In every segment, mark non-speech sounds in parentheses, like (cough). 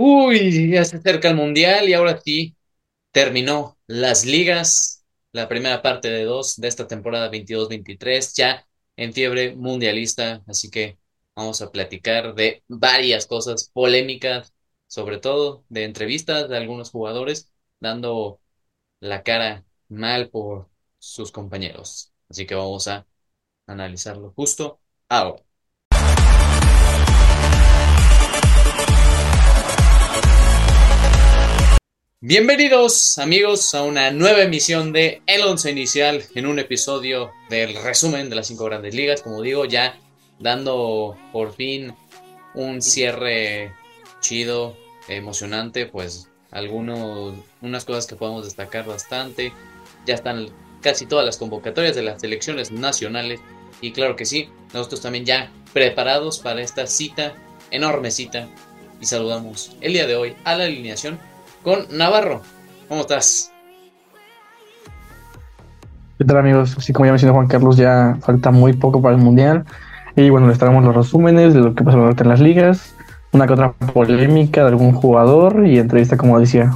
Uy, ya se acerca el mundial y ahora sí terminó las ligas, la primera parte de dos de esta temporada 22-23, ya en fiebre mundialista, así que vamos a platicar de varias cosas polémicas, sobre todo de entrevistas de algunos jugadores dando la cara mal por sus compañeros. Así que vamos a analizarlo justo ahora. Bienvenidos amigos a una nueva emisión de El Once Inicial en un episodio del resumen de las cinco grandes ligas, como digo, ya dando por fin un cierre chido, emocionante, pues algunos, unas cosas que podemos destacar bastante, ya están casi todas las convocatorias de las selecciones nacionales y claro que sí, nosotros también ya preparados para esta cita, enorme cita y saludamos el día de hoy a la alineación con Navarro. ¿Cómo estás? ¿Qué tal amigos? Así como ya mencionó Juan Carlos, ya falta muy poco para el Mundial. Y bueno, les traemos los resúmenes de lo que pasó en las ligas, una que otra polémica de algún jugador y entrevista como decía.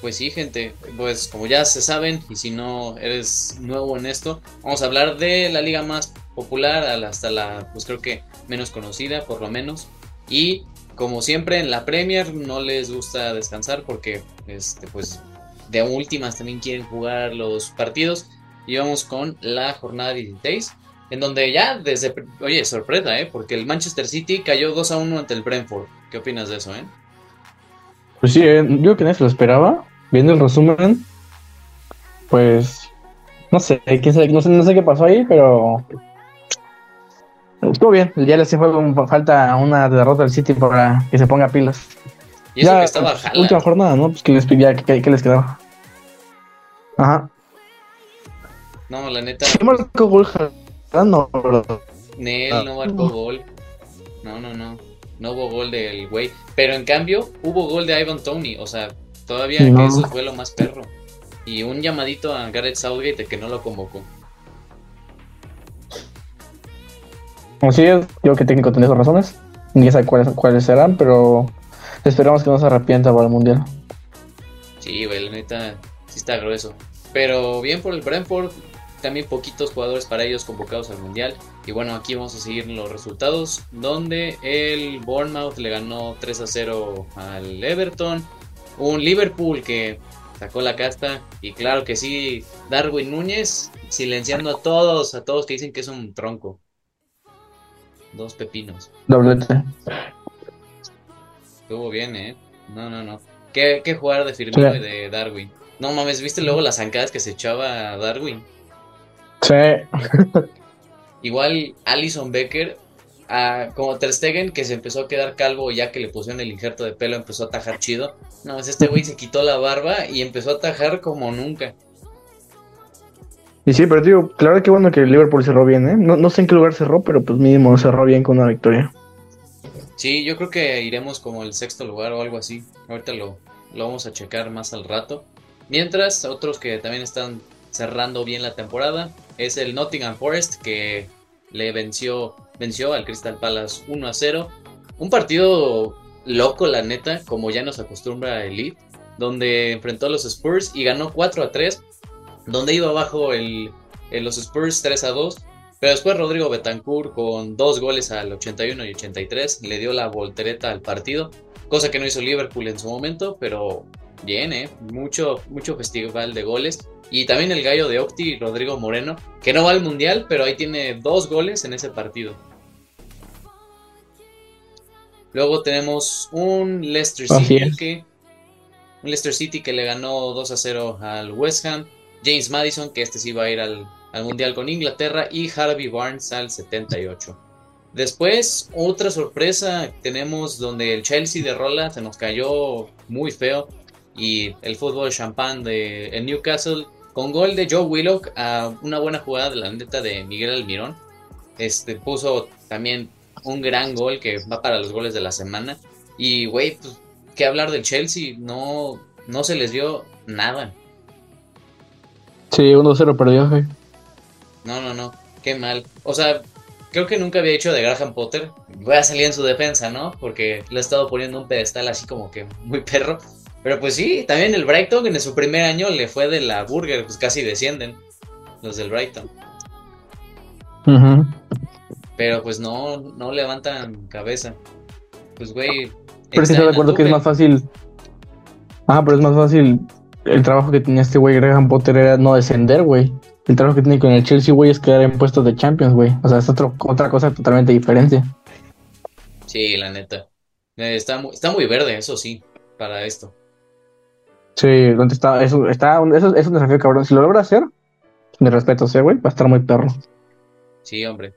Pues sí, gente, pues como ya se saben, y si no eres nuevo en esto, vamos a hablar de la liga más popular hasta la, pues creo que menos conocida, por lo menos. Y como siempre en la Premier no les gusta descansar porque este pues de últimas también quieren jugar los partidos. Y vamos con la jornada 16 en donde ya desde oye sorpresa eh porque el Manchester City cayó 2 a 1 ante el Brentford. Qué opinas de eso eh pues sí eh, yo que nadie se lo esperaba. Viendo el resumen pues no sé quién no sé no sé qué pasó ahí pero Estuvo bien, ya le hace falta una derrota del City para que se ponga pilas. Y eso que estaba pues, Última jornada, ¿no? Pues que les, ya, que, les quedaba. Ajá. No, la neta. ¿Qué marcó gol No, Nel no marcó gol. No, no, no. No hubo gol del güey. Pero en cambio, hubo gol de Ivan Tony. O sea, todavía que eso fue lo más perro. Y un llamadito a Gareth Southgate que no lo convocó. Así es, yo que técnico tiene sus razones. Ni sé cuáles, cuáles serán, pero esperamos que no se arrepienta para el mundial. Sí, güey, la neta sí está grueso. Pero bien por el Brentford, también poquitos jugadores para ellos convocados al mundial. Y bueno, aquí vamos a seguir los resultados, donde el Bournemouth le ganó 3 a 0 al Everton. Un Liverpool que sacó la casta. Y claro que sí, Darwin Núñez silenciando a todos, a todos que dicen que es un tronco. Dos pepinos. Doblete. Estuvo bien, ¿eh? No, no, no. ¿Qué, qué jugar de Firmino y de Darwin? No mames, ¿viste luego las zancadas que se echaba Darwin? Sí. Igual Alison Becker, como Ter Stegen, que se empezó a quedar calvo ya que le pusieron el injerto de pelo, empezó a tajar chido. No, este güey se quitó la barba y empezó a tajar como nunca. Y sí, pero digo, claro que bueno que el Liverpool cerró bien, ¿eh? No, no sé en qué lugar cerró, pero pues mínimo cerró bien con una victoria. Sí, yo creo que iremos como el sexto lugar o algo así. Ahorita lo, lo vamos a checar más al rato. Mientras, otros que también están cerrando bien la temporada es el Nottingham Forest que le venció, venció al Crystal Palace 1 a 0. Un partido loco, la neta, como ya nos acostumbra Elite, donde enfrentó a los Spurs y ganó 4 a 3 donde iba abajo el, los Spurs 3 a 2. Pero después Rodrigo Betancourt con dos goles al 81 y 83 le dio la voltereta al partido, cosa que no hizo Liverpool en su momento, pero bien, ¿eh? Mucho, mucho festival de goles. Y también el gallo de Octi, Rodrigo Moreno, que no va al Mundial, pero ahí tiene dos goles en ese partido. Luego tenemos un Leicester City, que, un Leicester City que le ganó 2 a 0 al West Ham. James Madison, que este sí va a ir al, Mundial con Inglaterra, y Harvey Barnes al 78. Después, otra sorpresa tenemos donde el Chelsea de Rola se nos cayó muy feo y el fútbol champán de Newcastle con gol de Joe Willock a una buena jugada de la neta de Miguel Almirón. Este puso también un gran gol que va para los goles de la semana. Y güey, pues, qué hablar del Chelsea, no, no se les dio nada. Sí, 1-0 perdió, No, no, no. Qué mal. O sea, creo que nunca había dicho de Graham Potter. Voy a salir en su defensa, ¿no? Porque le he estado poniendo un pedestal así como que muy perro. Pero pues sí, también el Brighton en su primer año le fue de la Burger, pues casi descienden los del Brighton. Pero pues no, no levantan cabeza. Pues güey. Pero sí estoy de acuerdo que es más fácil. Ah, pero es más fácil. El trabajo que tenía este güey Graham Potter era no descender, güey. El trabajo que tiene con el Chelsea, güey, es quedar en puestos de Champions, güey. O sea, es otra cosa totalmente diferente. Sí, la neta. Eh, está, está muy verde, eso sí, para esto. Sí, donde está, está, eso, es un desafío cabrón. Si lo logra hacer, de respeto, sí, güey, va a estar muy perro. Sí, hombre.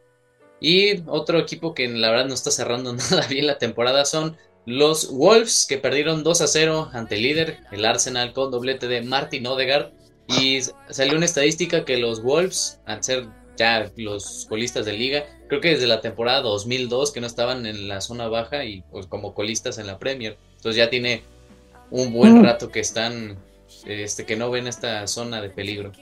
Y otro equipo que la verdad no está cerrando (laughs) nada bien la temporada son los Wolves, que perdieron 2 a 0 ante el líder, el Arsenal, con doblete de Martin Odegaard. Y salió una estadística que los Wolves, al ser ya los colistas de liga, creo que desde la temporada 2002 que no estaban en la zona baja y pues como colistas en la Premier. Entonces ya tiene un buen mm. rato que están, este, que no ven esta zona de peligro.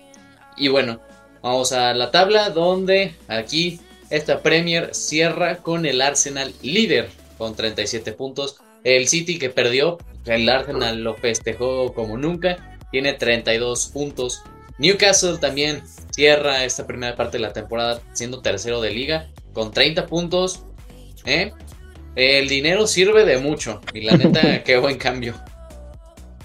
Y bueno, vamos a la tabla donde aquí esta Premier cierra con el Arsenal líder con 37 puntos. El City que perdió, el Arsenal lo festejó como nunca tiene 32 puntos. Newcastle también cierra esta primera parte de la temporada siendo tercero de liga con 30 puntos. ¿eh? El dinero sirve de mucho y la neta, (laughs) qué buen cambio.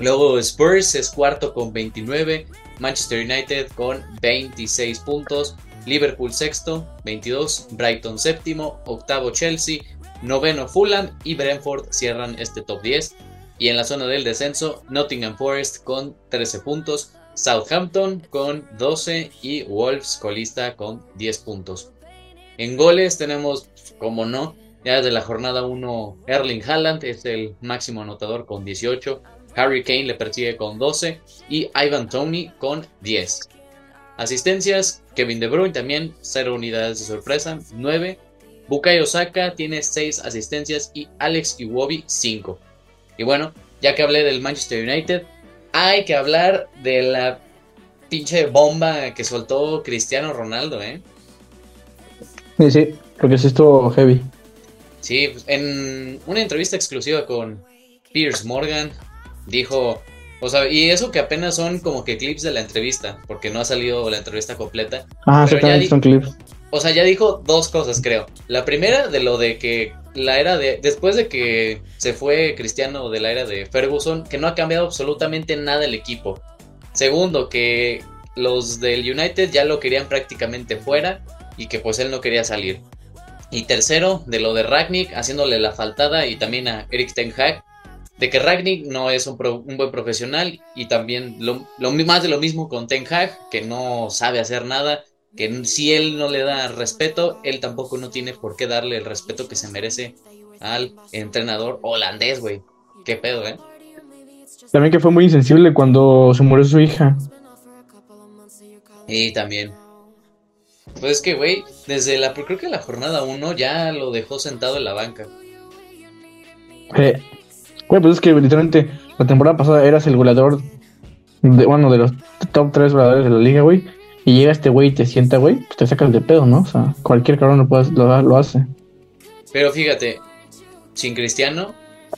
Luego Spurs es cuarto con 29, Manchester United con 26 puntos, Liverpool sexto, 22, Brighton séptimo, octavo Chelsea, noveno Fulham y Brentford cierran este top 10 y en la zona del descenso, Nottingham Forest con 13 puntos, Southampton con 12 y Wolves colista con 10 puntos. En goles tenemos, como no, ya desde la jornada 1, Erling Haaland es el máximo anotador con 18, Harry Kane le persigue con 12 y Ivan Tony con 10. Asistencias, Kevin De Bruyne también 0 unidades de sorpresa, 9. Bukayo Osaka tiene 6 asistencias y Alex Iwobi 5. Y bueno, ya que hablé del Manchester United, hay que hablar de la pinche bomba que soltó Cristiano Ronaldo, ¿eh? Sí, sí, porque sí estuvo heavy. Sí, pues, en una entrevista exclusiva con Piers Morgan, dijo, o sea, y eso que apenas son como que clips de la entrevista, porque no ha salido la entrevista completa. Ah, sí, son clips. O sea, ya dijo dos cosas, creo. La primera de lo de que la era de. Después de que se fue Cristiano de la era de Ferguson, que no ha cambiado absolutamente nada el equipo. Segundo, que los del United ya lo querían prácticamente fuera y que pues él no quería salir. Y tercero, de lo de Ragnick haciéndole la faltada y también a Eric Ten Hag, de que Ragnick no es un, buen profesional y también lo, lo, más de lo mismo con Ten Hag, que no sabe hacer nada que si él no le da respeto, él tampoco no tiene por qué darle el respeto que se merece al entrenador holandés, güey. Qué pedo, ¿eh? También que fue muy insensible cuando se murió su hija. Y también. Pues es que, güey, desde la, creo que la jornada 1 ya lo dejó sentado en la banca. Eh, güey, pues es que literalmente la temporada pasada eras el goleador de, bueno, de los top 3 goleadores de la liga, güey y llega este güey y te sienta, güey, pues te sacas de pedo, ¿no? O sea, cualquier cabrón lo, lo, hace. Pero fíjate, sin Cristiano,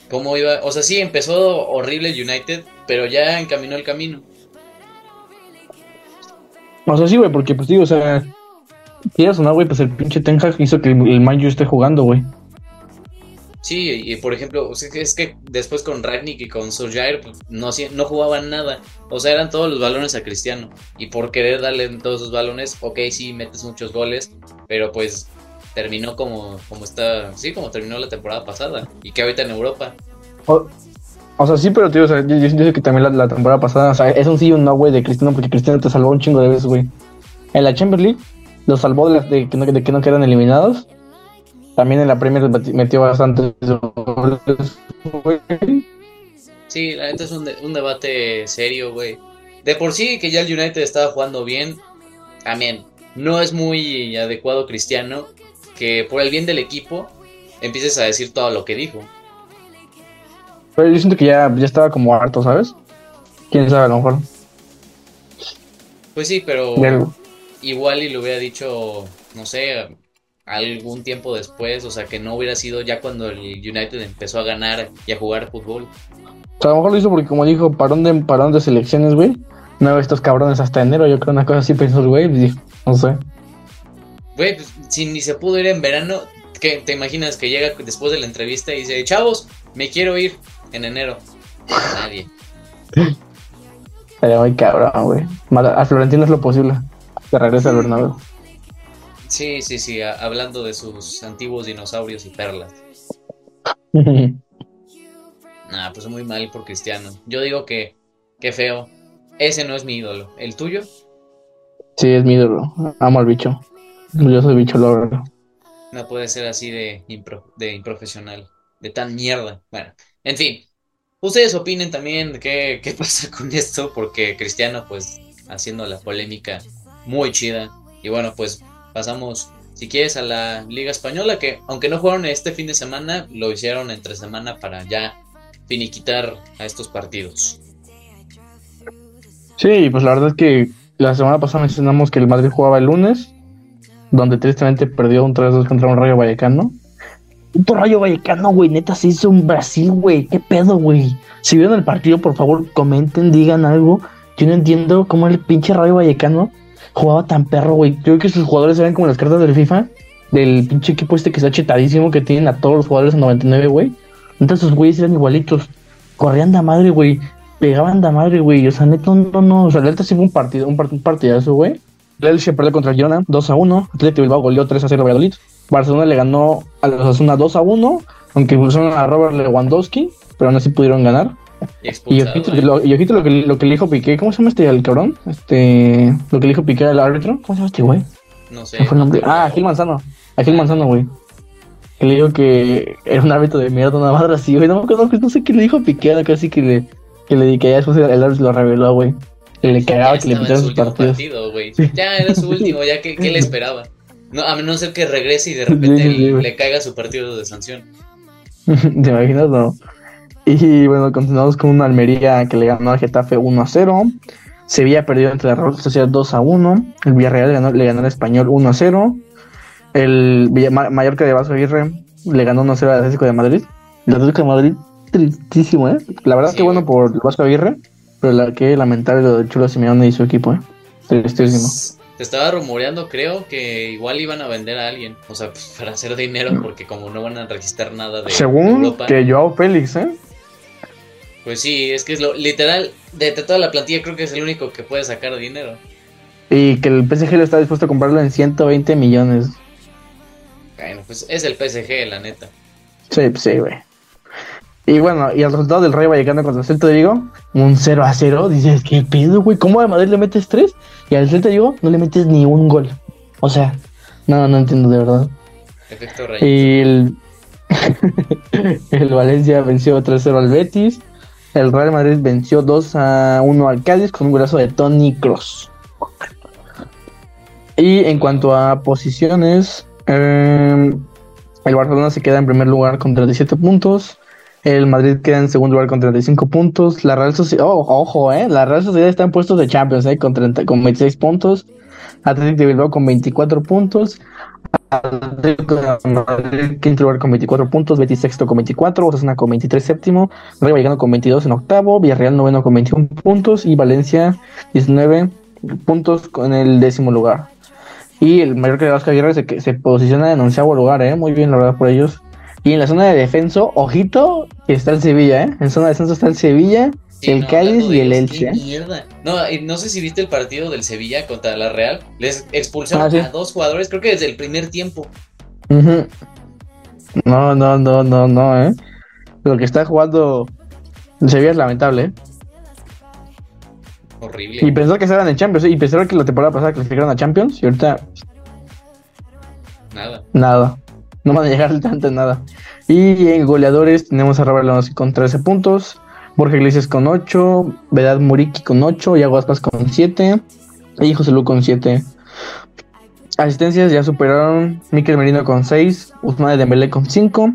¿cómo iba? O sea, sí, empezó horrible United, pero ya encaminó el camino. O sea, sí, güey, porque pues digo, o sea, quieras o no, güey, pues el pinche Ten Hag hizo que el, el Manju esté jugando, güey. Sí, y por ejemplo, es que después con Ragnick y con Solskjaer pues, no, no jugaban nada. O sea, eran todos los balones a Cristiano. Y por querer darle todos esos balones, ok, sí, metes muchos goles, pero pues terminó como, como está, sí, como terminó la temporada pasada. Y que ahorita en Europa. O, sea, sí, pero tío, o yo, yo, que también la, temporada pasada, o sea, es un sí y un no, güey, de Cristiano, porque Cristiano te salvó un chingo de veces, güey. En la Champions League, lo salvó de, de, que no, de que no quedan eliminados también en la Premier metió bastante Sí, la neta es un, un debate serio, güey. De por sí que ya el United estaba jugando bien, también no es muy adecuado Cristiano que por el bien del equipo empieces a decir todo lo que dijo. Pero yo siento que ya, ya estaba como harto, ¿sabes? Quién sabe, a lo mejor. Pues sí, pero igual y lo hubiera dicho, no sé, algún tiempo después, o sea, que no hubiera sido ya cuando el United empezó a ganar y a jugar fútbol. O sea, a lo mejor lo hizo porque, como dijo, parón de, parón de selecciones, güey. No estos cabrones hasta enero, yo creo una cosa así pensó el güey, no sé. Güey, pues, si ni se pudo ir en verano, ¿qué te imaginas que llega después de la entrevista y dice, chavos, me quiero ir en enero? Nadie. (laughs) Muy cabrón, güey. A Florentino es lo posible. Que regrese al Bernabéu. Sí, sí, sí. hablando de sus antiguos dinosaurios y perlas. nah, (laughs) pues muy mal por Cristiano. Yo digo que, qué feo. Ese no es mi ídolo. ¿El tuyo? Sí, es mi ídolo. Amo al bicho. Yo soy bicho lover. No puede ser así de, de improfesional. De tan mierda. Bueno, en fin. Ustedes opinen también qué, qué pasa con esto, porque Cristiano, pues, haciendo la polémica muy chida. Y bueno, pues pasamos, si quieres, a la Liga Española, que aunque no jugaron este fin de semana, lo hicieron entre semana para ya finiquitar a estos partidos. Sí, pues la verdad es que la semana pasada mencionamos que el Madrid jugaba el lunes, donde tristemente perdió un 3-2 contra un Rayo Vallecano. Un Rayo Vallecano, güey, neta se hizo un Brasil, güey, qué pedo, güey. Si vieron el partido, por favor, comenten, digan algo. Yo no entiendo cómo el pinche Rayo Vallecano jugaba tan perro, güey. Yo creo que sus jugadores eran como las cartas del FIFA, del pinche equipo este que está chetadísimo, que tienen a todos los jugadores en 99, güey. Entonces sus güeyes eran igualitos. Corrían de madre, güey. Pegaban de madre, güey. O sea, neto, no, no. O sea, neta sí fue un partido, un, partidazo, güey. El Elche perdió contra Girona 2 a 1. Atlético Bilbao goleó 3 a 0 a Valladolid. Barcelona le ganó a los Asuna 2 a 1. Aunque pusieron a Robert Lewandowski, pero aún así pudieron ganar. Y, ojito, lo, lo, que, lo que le dijo Piqué, ¿cómo se llama este el cabrón? Este, lo que le dijo Piqué al árbitro, ¿cómo se llama este güey? No sé. fue el nombre? Ah, Gil Manzano. A Gil Manzano, güey. Que le dijo que era un árbitro de mierda, una madre así, güey. No, no, no sé qué le dijo Piqué, casi que le, que le que ya después el árbitro lo reveló, güey. Que le cagaba que le sus partidos. Partido, Ya era su (laughs) último, ya que, ¿qué le esperaba? No, a menos ser que regrese y de repente le caiga su partido de sanción. (laughs) ¿Te imaginas? No. Y bueno, continuamos con una Almería que le ganó al Getafe 1 a 0. Sevilla perdió entre la Real Sociedad 2 a 1. El Villarreal le ganó, le ganó al Español 1 a 0. El Mallorca de Vasco Aguirre le ganó 1 a 0 al Atlético de Madrid. El Atlético de Madrid, tristísimo, ¿eh? La verdad que bueno por el Vasco Aguirre, pero la que lamentable lo de Chulo Simeone y su equipo, ¿eh? Tristísimo. Te estaba rumoreando, creo, que igual iban a vender a alguien. O sea, (laughs) para hacer dinero, porque como no van a registrar nada de Según que Joao Félix, ¿eh? Pues sí, es que es lo literal, de, toda la plantilla creo que es el único que puede sacar dinero. Y que el PSG lo está dispuesto a comprarlo en 120 millones. Bueno, pues es el PSG, la neta. Sí, pues sí, güey. Y bueno, y el resultado del Rey Vallecano contra el Celta de Vigo, un 0 a 0. Dices, ¿qué pedo, güey? ¿Cómo a Madrid le metes 3? Y al Celta de Vigo no le metes ni un gol. O sea, no, no entiendo de verdad. Efecto Y el, (laughs) el Valencia venció 3-0 al Betis. El Real Madrid venció 2 a 1 al Cádiz con un brazo de Tony Cross. Y en cuanto a posiciones, em, el Barcelona se queda en primer lugar con 37 puntos. El Madrid queda en segundo lugar con 35 puntos. La Real Sociedad, oh, ojo, eh, la Real Sociedad está en puestos de Champions, eh, con, 30, con 26 puntos. Atlético de Bilbao con 24 puntos. De quinto lugar con 24 puntos, Betis sexto con 24, Osasuna con 23 séptimo, Rayo Vallecano con 22 en octavo, Villarreal noveno con 21 puntos y Valencia 19 puntos con el décimo lugar. Y el Mallorca de Vasco Aguirre se, se posiciona en onceavo lugar, ¿eh? muy bien la verdad por ellos. Y en la zona de defenso, ojito, que está el Sevilla, ¿eh? En zona de descenso está el Sevilla el Cádiz y el Elche. No, no sé si viste el partido del Sevilla contra la Real. Les expulsaron ah, a dos jugadores, creo que desde el primer tiempo. No, no, no, no, no, eh. Lo que está jugando el Sevilla es lamentable, eh. Horrible. Y pensó que estaban en Champions, ¿eh? y pensaron que la temporada pasada clasificaron a Champions, y ahorita. Nada. Nada. No van a llegar (laughs) tanto en nada. Y en goleadores tenemos a Robert Lewandowski con 13 puntos. Borja Iglesias con 8, Vedad Muriki con 8, Iago Aspas con 7 y José Lu con 7. Asistencias ya superaron Miquel Merino con 6, Usman Dembélé con 5,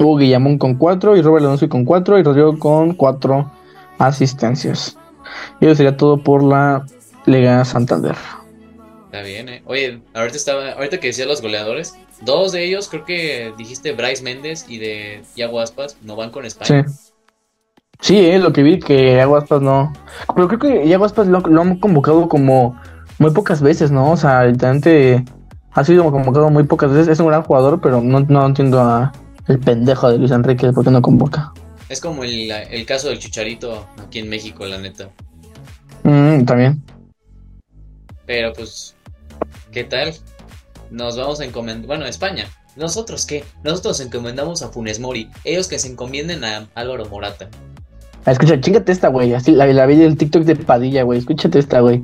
Hugo Guillamón con 4 y Robert Lewandowski con 4 y Rodrigo con 4 asistencias. Y eso sería todo por la Liga Santander. Está bien, eh. Oye, ahorita estaba, ahorita que decía los goleadores, dos de ellos creo que dijiste Bryce Méndez y de Iago Aspas no van con España. Sí. Sí, eh, lo que vi que Aguaspas no. Pero creo que Aguaspas lo, lo han convocado como muy pocas veces, ¿no? O sea, literalmente ha sido convocado muy pocas veces. Es un gran jugador, pero no, no entiendo a el pendejo de Luis Enrique por qué no convoca. Es como el, el caso del Chicharito aquí en México, la neta. Mm, también. Pero pues, ¿qué tal? Nos vamos a encomendar. Bueno, España. ¿Nosotros qué? Nosotros encomendamos a Funes Mori. Ellos que se encomienden a Álvaro Morata. Ah, escucha, chingate esta, güey. Así la, la vi del TikTok de Padilla, güey. Escúchate esta, güey.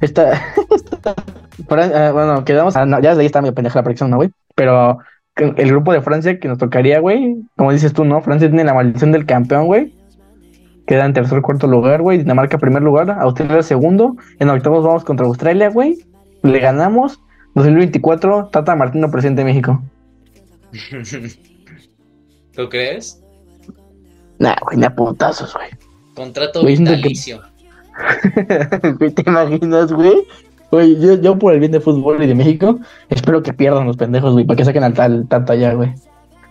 Esta. (laughs) esta uh, bueno, quedamos. Ah, no, ya ahí está medio pendeja la predicción, ¿no, güey? Pero el grupo de Francia que nos tocaría, güey. Como dices tú, ¿no? Francia tiene la maldición del campeón, güey. Queda en tercer cuarto lugar, güey. Dinamarca primer lugar. Australia segundo. En octavos vamos contra Australia, güey. Le ganamos. 2024, Tata Martino, presidente de México. (laughs) ¿Tú crees? Nah, güey, ni a puntazos, güey. Contrato vitalicio. (laughs) Que... ¿Te imaginas, güey? Güey, yo, yo por el bien de fútbol y de México, espero que pierdan los pendejos, güey, para que saquen al tal Tata ya, güey.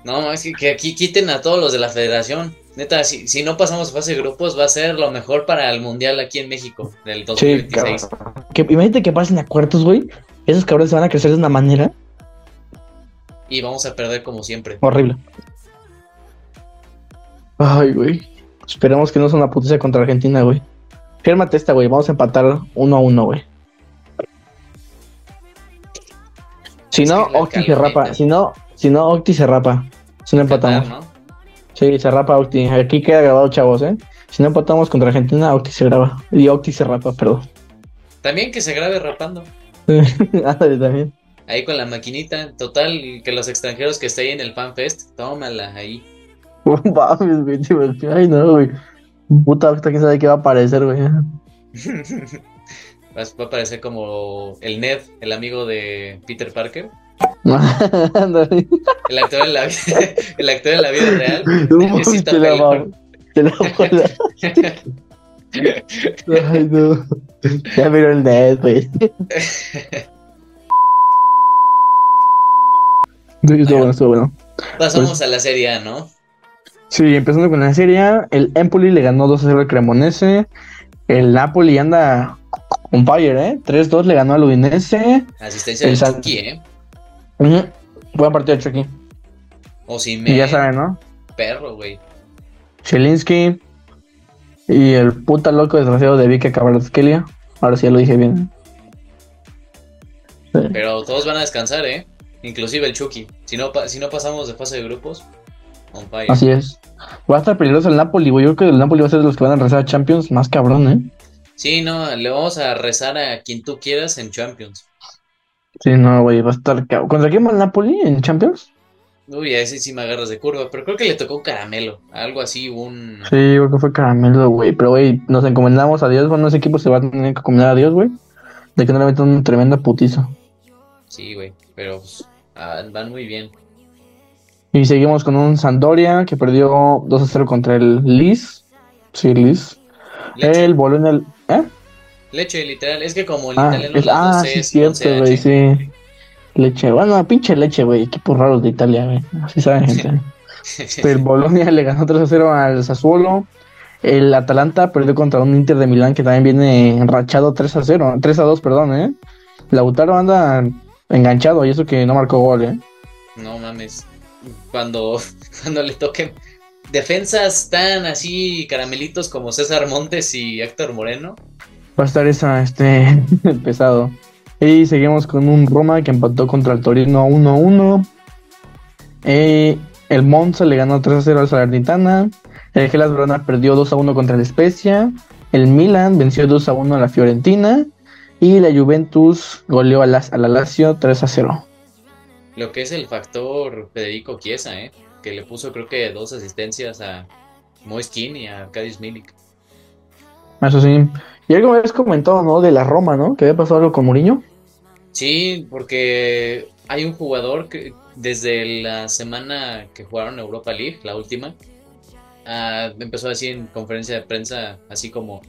No, es que, que, aquí quiten a todos los de la federación. Neta, si, si no pasamos fase de grupos, va a ser lo mejor para el mundial aquí en México, del 2026. Sí, que, imagínate que pasen a cuartos, güey. Esos cabrones se van a crecer de una manera. Y vamos a perder como siempre. Horrible. Ay, güey. Esperemos que no sea una putiza contra Argentina, güey. Fírmate esta, güey. Vamos a empatar uno a uno, güey. Si no, Octi se rapa. Si no, si no, Octi se rapa. Si no empatamos. ¿no? Sí, se rapa Octi. Aquí queda grabado, chavos, ¿eh? Si no empatamos contra Argentina, Octi se graba. Y Octi se rapa, perdón. También que se grabe rapando. (laughs) Ándale, también. Ahí con la maquinita. Total, que los extranjeros que estén ahí en el FanFest, tómala ahí. Mames, güey, tío. Ay, no, güey. Puta, hasta quién sabe qué va a aparecer, güey. (laughs) va a aparecer como el Ned, el amigo de Peter Parker. (laughs) el, actor en la, (laughs) el actor en la vida real. Necesita te la Te la Ay, no. Ya miró el Ned, güey. Estuvo bueno, estuvo bueno. Pasamos pues, a la serie A, ¿no? Sí, empezando con la serie, el Empoli le ganó 2-0 al Cremonese. El Napoli anda on fire, ¿eh? 3-2 le ganó al Udinese. Asistencia el de Chucky, ¿eh? Uh -huh. Buen partido de Chucky. O si me... Y ya saben, ¿no? Perro, güey. Chelinsky. Y el puta loco desgraciado de Vicky Cabraskelia. Ahora sí ya lo dije bien. Sí. Pero todos van a descansar, ¿eh? Inclusive el Chucky. Si no, si no pasamos de fase de grupos, on fire. Así es. Va a estar peligroso el Napoli, güey. Yo creo que el Napoli va a ser de los que van a rezar a Champions más cabrón, ¿eh? Sí, no, le vamos a rezar a quien tú quieras en Champions. Sí, no, güey, va a estar cabrón. ¿Contra quién va el Napoli en Champions? Uy, a ese sí me agarras de curva, pero creo que le tocó un caramelo, algo así, un... Sí, creo que fue caramelo, güey, pero güey, nos encomendamos a Dios, bueno, ese equipo se va a tener que encomendar a Dios, güey, de que no le metan un tremendo putizo. Sí, güey, pero pues, ah, van muy bien. Y seguimos con un Sandoria que perdió 2 a 0 contra el Liz. Sí, Liz. Leche. El Bolonia. ¿Eh? Leche, literal. Es que como el Ah, italiano es- ah sí, es cierto, güey, sí. Leche. Bueno, pinche leche, güey. Equipos raros de Italia, güey. Así saben, gente. (laughs) El Bolonia le ganó 3 a 0 al Sassuolo. El Atalanta perdió contra un Inter de Milán que también viene enrachado 3 a 0. 3 a 2, perdón, ¿eh? Lautaro anda enganchado y eso que no marcó gol, ¿eh? No mames. Cuando, (laughs) cuando le toquen defensas tan así caramelitos como César Montes y Héctor Moreno. Va a estar esa, este, (laughs) pesado. Y seguimos con un Roma que empató contra el Torino 1-1. Eh, el Monza le ganó 3-0 al Salernitana. El Gelas Verona perdió 2-1 contra el Spezia. El Milan venció 2-1 a la Fiorentina. Y la Juventus goleó a, las, a la Lazio 3-0. Lo que es el factor Federico Chiesa, ¿eh? Que le puso creo que dos asistencias a Moiskin y a Arkadiusz Milik. Eso sí. Y algo me habías comentado, ¿no? De la Roma, ¿no? Que había pasado algo con Mourinho. Sí, porque hay un jugador que desde la semana que jugaron Europa League, la última, ah, empezó a decir en conferencia de prensa así como,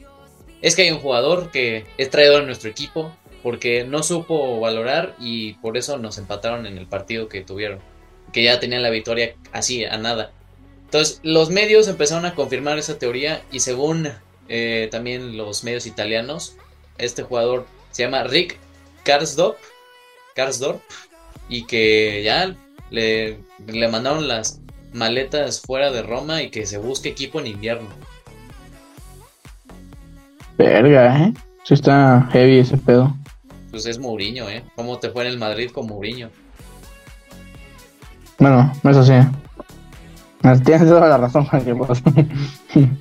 es que hay un jugador que es traidor a nuestro equipo porque no supo valorar y por eso nos empataron en el partido que tuvieron, que ya tenían la victoria así, a nada. Entonces, los medios empezaron a confirmar esa teoría y según eh, también los medios italianos, este jugador se llama Rick Karsdorp, Karsdorp y que ya le, le mandaron las maletas fuera de Roma y que se busque equipo en invierno. Verga, ¿eh? Sí está heavy ese pedo. Pues es Mourinho, ¿eh? ¿Cómo te fue en el Madrid con Mourinho? Bueno, eso sí. Tienes toda la razón, Juan (laughs)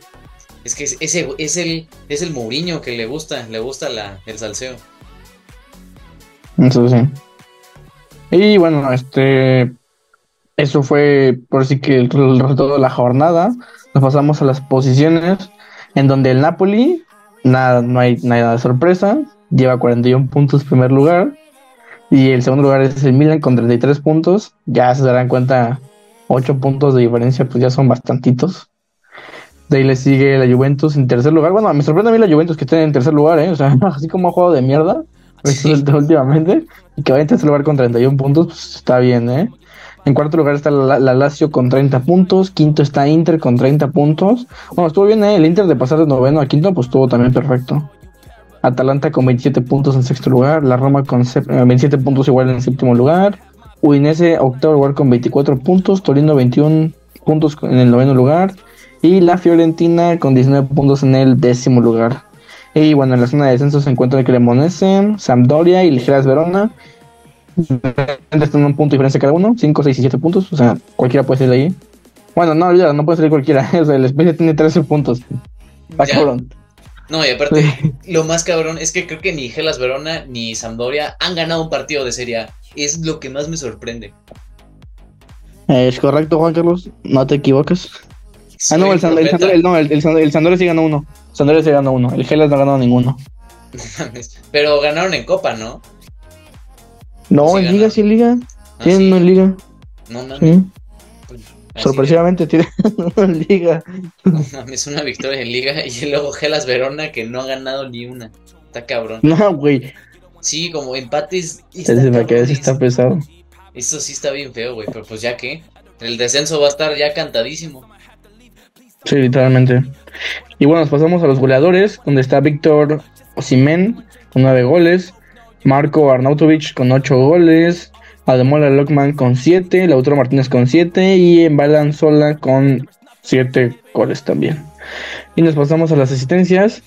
Es que ese es el, es el Mourinho que le gusta, le gusta la, el salseo. Eso sí. Y bueno, este. Eso fue por sí que el, resultado de la jornada. Nos pasamos a las posiciones en donde el Napoli, nada, no hay nada de sorpresa, lleva 41 puntos en primer lugar. Y el segundo lugar es el Milan con 33 puntos. Ya se darán cuenta, 8 puntos de diferencia, pues ya son bastantitos. De ahí le sigue la Juventus en tercer lugar. Bueno, me sorprende a mí la Juventus que esté en tercer lugar, ¿eh? O sea, (laughs) así como ha jugado de mierda (laughs) últimamente. Y que vaya en tercer lugar con 31 puntos, pues está bien, ¿eh? En cuarto lugar está la, Lazio con 30 puntos. Quinto está Inter con 30 puntos. Bueno, estuvo bien, ¿eh? El Inter de pasar de noveno a quinto, pues estuvo también perfecto. Atalanta con 27 puntos en sexto lugar. La Roma con 27 eh, puntos igual en séptimo lugar. Udinese octavo lugar con 24 puntos. Torino 21 puntos en el noveno lugar. Y la Fiorentina con 19 puntos en el décimo lugar. Y bueno, en la zona de descenso se encuentra el Cremonese, Sampdoria y Ligeras Verona. Están un punto de diferencia cada uno, 5, 6 y 7 puntos. O sea, cualquiera puede salir ahí. Bueno, no, no puede salir cualquiera. (laughs) O sea, el especie tiene 13 puntos. Cabrón. No, y aparte, lo más cabrón es que creo que ni Gelas Verona ni Sampdoria han ganado un partido de Serie A. Es lo que más me sorprende. Es correcto, Juan Carlos. No te equivoques. ah, no, el, Sampdoria sí ganó uno. Sampdoria sí ganó uno. El Gelas no ha ganado ninguno. (laughs) Pero ganaron en Copa, ¿no? No, en Liga, sí, en Liga. Ah, sí. en Liga. No, no. ¿Sí? Sorpresivamente tiene (laughs) una liga. es una victoria en liga y luego Gelas Verona que no ha ganado ni una. Está cabrón. No, güey. Sí, como empates. Está me está pesado. Eso sí está bien feo, güey. Pero pues ya que. El descenso va a estar ya cantadísimo. Sí, literalmente. Y bueno, nos pasamos a los goleadores, donde está Víctor Osimen con nueve goles, Marco Arnautovic con ocho goles, Ademola Lockman con 7, Lautaro Martínez con 7 y Embalan Sola con 7 goles también. Y nos pasamos a las asistencias.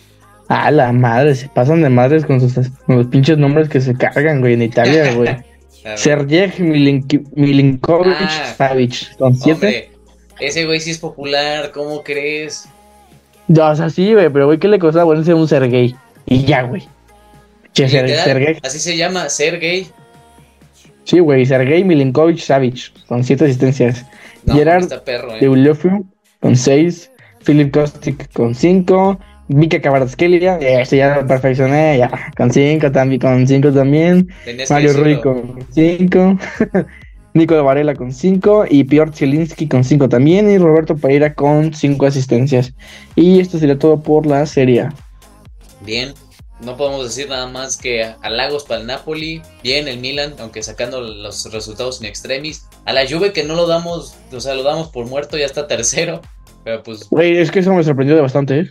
A la madre, se pasan de madres con, sus, los pinches nombres que se cargan, güey, en Italia, (laughs) güey. Sergej Milinkovic ah, Savic con 7. Ese güey sí es popular, ¿cómo crees? Ya, o sea, sí, güey, pero güey, ¿qué le costaba ponerse un Sergey? Y ya, güey. Che, Sergey. Así se llama, Sergey. Sí, güey, Sergei Milinkovic Savic con 7 asistencias. Gerard eh. con 6. Philip Kostic con 5. Mika Kvaratskhelia, este ya lo perfeccioné, ya, con 5 también, con 5 también. Mario Rui con 5. (laughs) Nico Varela con 5 y Piotr Zielinski con 5 también y Roberto Pereira con 5 asistencias. Y esto sería todo por la serie. Bien, no podemos decir nada más que a Lagos para el Napoli, bien el Milan, aunque sacando los resultados en extremis, a la Juve que no lo damos, o sea, lo damos por muerto, ya está tercero, pero pues... Güey, es que eso me sorprendió de bastante, ¿eh?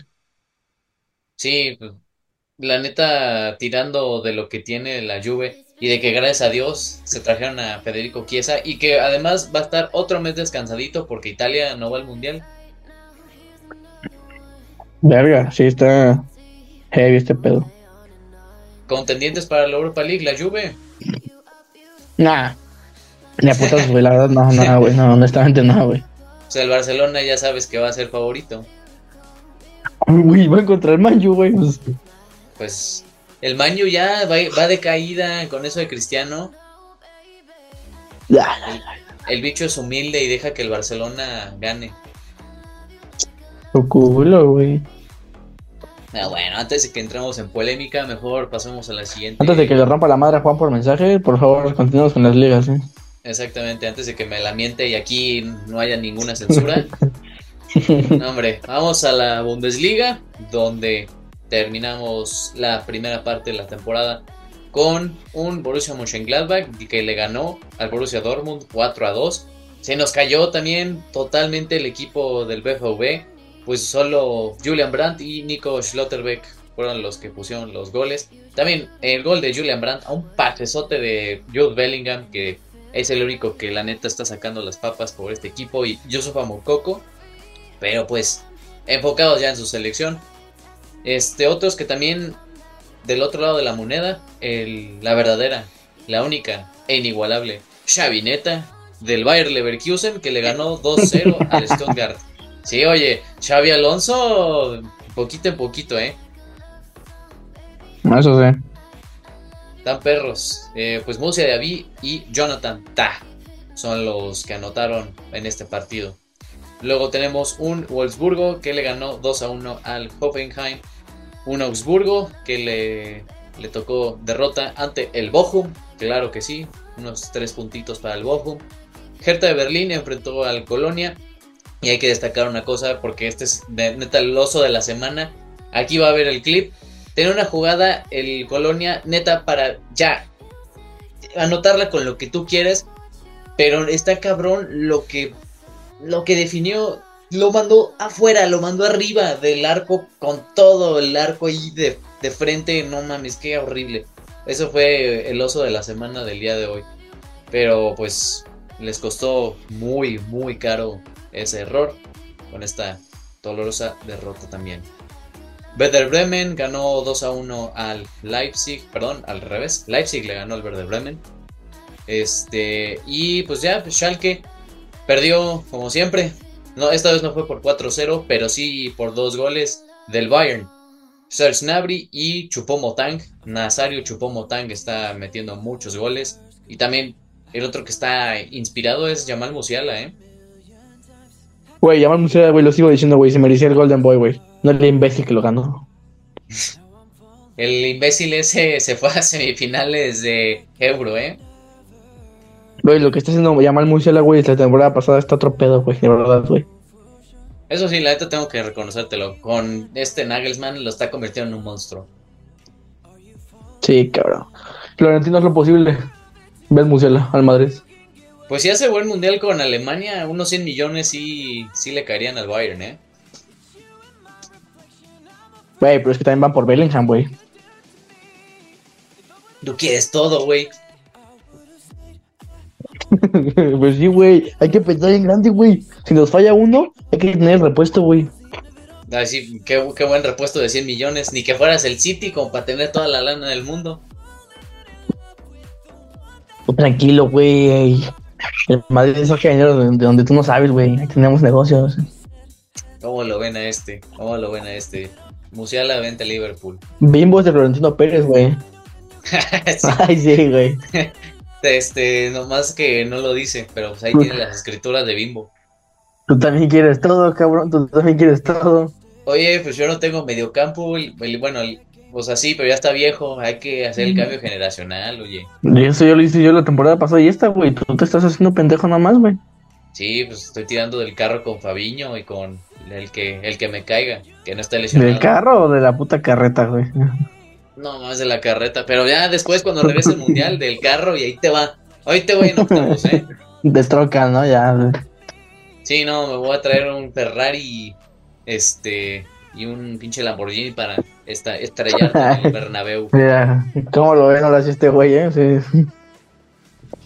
Sí, pues, la neta, tirando de lo que tiene la Juve y de que gracias a Dios se trajeron a Federico Chiesa y que además va a estar otro mes descansadito porque Italia no va al Mundial. Verga, sí está heavy este pedo contendientes para la Europa League, la Juve. Nah. Ni a putas, güey, la verdad, no, no, güey, no, honestamente no, güey. O sea, el Barcelona ya sabes que va a ser favorito. Güey, va a encontrar el Manju, güey. Pues. pues el Manju ya va, va, de caída con eso de Cristiano. El, el, bicho es humilde y deja que el Barcelona gane. Tu culo, güey. Ah, bueno, antes de que entremos en polémica, mejor pasemos a la siguiente. Antes de que le rompa la madre a Juan por mensaje, por favor, continuemos con las ligas. ¿eh? Exactamente, antes de que me la miente y aquí no haya ninguna censura. (laughs) no, hombre, vamos a la Bundesliga, donde terminamos la primera parte de la temporada con un Borussia Mönchengladbach que le ganó al Borussia Dortmund 4 a 2. Se nos cayó también totalmente el equipo del BVB, pues solo Julian Brandt y Nico Schlotterbeck fueron los que pusieron los goles. También el gol de Julian Brandt a un pasesote de Jude Bellingham, que es el único que la neta está sacando las papas por este equipo, y Yusufa Mokoko, pero pues enfocados ya en su selección. Este, otros que también del otro lado de la moneda, la verdadera, la única e inigualable Xavi del Bayer Leverkusen que le ganó 2-0 al Stuttgart. Sí, oye, Xavi Alonso, poquito en poquito, ¿eh? Eso sí. Dan perros. Eh, pues Musia David y Jonathan Ta son los que anotaron en este partido. Luego tenemos un Wolfsburgo que le ganó 2 a 1 al Hoffenheim. Un Augsburgo que le, le tocó derrota ante el Bochum. Claro que sí, unos 3 puntitos para el Bochum. Hertha de Berlín enfrentó al Colonia. Y hay que destacar una cosa porque este es neta el oso de la semana. Aquí va a ver el clip tener una jugada el Colonia neta para ya anotarla con lo que tú quieres, pero está cabrón lo que lo que definió lo mandó afuera, lo mandó arriba del arco con todo el arco ahí de, de frente, no mames, qué horrible. Eso fue el oso de la semana del día de hoy. Pero pues les costó muy, muy caro ese error con esta dolorosa derrota también. Werder Bremen ganó 2 a 1 al Leipzig, perdón, al revés. Leipzig le ganó al Werder Bremen. Este, y pues ya, Schalke perdió como siempre. No, esta vez no fue por 4-0, pero sí por dos goles del Bayern. Serge Gnabry y Chupomotang. Nazario Chupomotang está metiendo muchos goles. Y también el otro que está inspirado es Jamal Musiala, ¿eh? Güey, Jamal Musiala, güey, lo sigo diciendo, güey, se merecía el Golden Boy, güey. No el imbécil que lo ganó. El imbécil ese se fue a semifinales de Euro, ¿eh? Güey, lo que está haciendo Yamal Musiala, güey, la temporada pasada está otro pedo, güey, de verdad, güey. Eso sí, la neta tengo que reconocértelo. Con este Nagelsmann lo está convirtiendo en un monstruo. Sí, cabrón. Florentino es lo posible. Ves Musiala al Madrid. Pues si hace buen mundial con Alemania, unos 100 millones sí, sí le caerían al Bayern, ¿eh? Güey, pero es que también van por Bellingham, güey. Tú quieres todo, güey. (laughs) pues sí, güey. Hay que pensar en grande, güey. Si nos falla uno, hay que tener el repuesto, güey. Ah, sí, qué, qué, buen repuesto de 100 millones. Ni que fueras el City como para tener toda la lana del mundo. tranquilo, güey. El Madrid es dinero de donde tú no sabes, güey. Ahí tenemos negocios. ¿Cómo lo ven a este? ¿Cómo lo ven a este? Musiala vente a Liverpool. Bimbo es de Florentino Pérez, güey. (laughs) Ay, sí, güey. Este, nomás que no lo dice, pero pues ahí tiene las escrituras de Bimbo. Tú también quieres todo, cabrón, tú también quieres todo. Oye, pues yo no tengo mediocampo, bueno, pues así, pero ya está viejo, hay que hacer el cambio generacional, oye. Y eso yo lo hice yo la temporada pasada y esta, güey, tú te estás haciendo pendejo nomás, güey. Sí, pues estoy tirando del carro con Fabiño y con el que, el que me caiga, que no esté lesionado. ¿Del carro o de la puta carreta, güey? No, más de la carreta, pero ya después cuando regrese el mundial del carro y ahí te va. Hoy te voy en octavos, ¿eh? (laughs) De troca, ¿no? Ya. Sí, no, me voy a traer un Ferrari, este, y un pinche Lamborghini para esta, estrellar en el (laughs) Bernabéu. ¿Cómo lo ven ahora este güey, eh? Sí.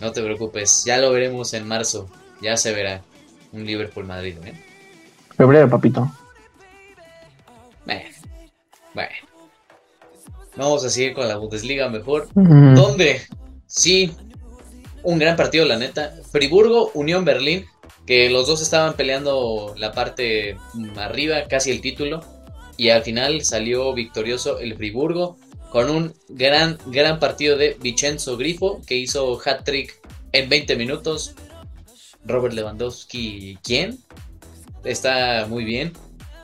No te preocupes, ya lo veremos en marzo. Ya se verá un Liverpool Madrid, ¿eh? Febrero, papito. Bueno, bueno. Vamos a seguir con la Bundesliga mejor. ¿Dónde? Sí, un gran partido, la neta. Friburgo, Unión Berlín, que los dos estaban peleando la parte arriba, casi el título. Y al final salió victorioso el Friburgo con un gran, gran partido de Vincenzo Grifo, que hizo hat-trick en 20 minutos. Robert Lewandowski, ¿quién? Está muy bien.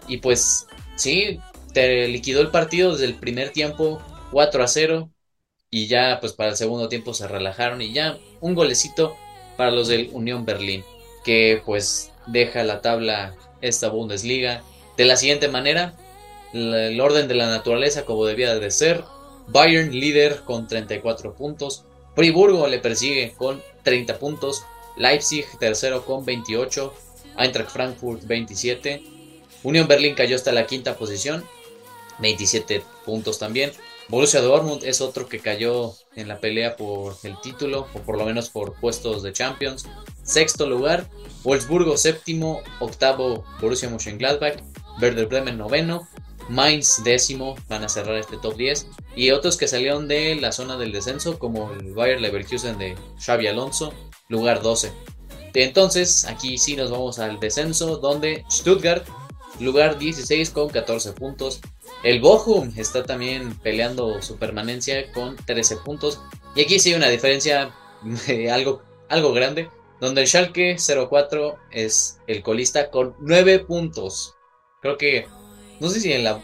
Y pues sí, te liquidó el partido desde el primer tiempo 4 a 0. Y ya pues para el segundo tiempo se relajaron y ya un golecito para los del Unión Berlín. Que pues deja la tabla esta Bundesliga de la siguiente manera. El orden de la naturaleza como debía de ser. Bayern líder con 34 puntos. Friburgo le persigue con 30 puntos. Leipzig tercero con 28. Eintracht Frankfurt 27. Unión Berlín cayó hasta la quinta posición. 27 puntos también. Borussia Dortmund es otro que cayó en la pelea por el título, o por lo menos por puestos de Champions. Sexto lugar, Wolfsburgo séptimo, octavo Borussia Mönchengladbach, Werder Bremen noveno, Mainz décimo, van a cerrar este top 10. Y otros que salieron de la zona del descenso, como el Bayer Leverkusen de Xavi Alonso, lugar 12. Entonces, aquí sí nos vamos al descenso, donde Stuttgart, lugar 16 con 14 puntos. El Bochum está también peleando su permanencia con 13 puntos. Y aquí sí hay una diferencia algo, algo grande, donde el Schalke 04 es el colista con 9 puntos. Creo que, no sé si en la...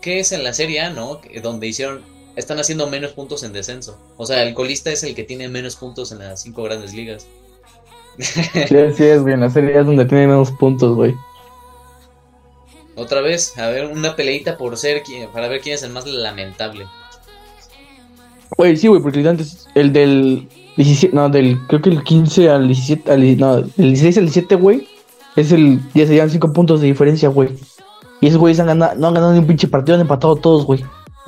¿Qué es en la Serie A, no? Donde hicieron... Están haciendo menos puntos en descenso. O sea, el colista es el que tiene menos puntos en las 5 grandes ligas. Sí, sí es, güey. En la Serie A es donde tiene menos puntos, güey. Otra vez, a ver, una peleita por ser, para ver quién es el más lamentable. Güey, sí, güey, porque antes el del 17, no, del, creo que el 15 al 17, al, no, el 16 al 17, güey, es el, ya se llevan 5 puntos de diferencia, güey. Y esos güeyes han ganado, no han ganado ni un pinche partido, han empatado todos, güey.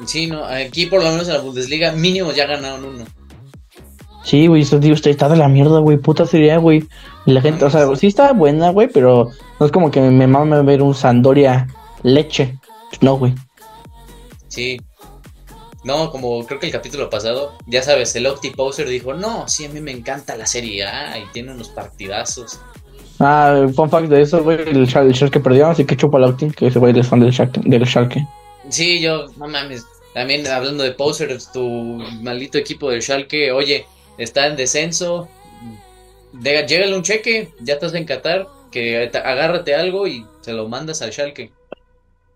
Sí, no, aquí por lo menos en la Bundesliga mínimo ya ganaron uno. Sí, güey, eso, tío, está de la mierda, güey, puta sería, güey. Y la gente, o sea, sí está buena, güey, pero no es como que me mame ver un Sandoria leche. No, güey. Sí. No, como creo que el capítulo pasado, ya sabes, el Opti Poser dijo, no, sí, a mí me encanta la Serie A y tiene unos partidazos. Ah, fun fact de eso, güey, el, el Schalke perdió, así que chupa Opti, que ese güey es fan del Schalke, del Schalke. Sí, yo, no mames, también hablando de Poser, tu maldito equipo del Schalke, oye, está en descenso, de, llégale un cheque, ya estás en Qatar, que agárrate algo y se lo mandas al Schalke.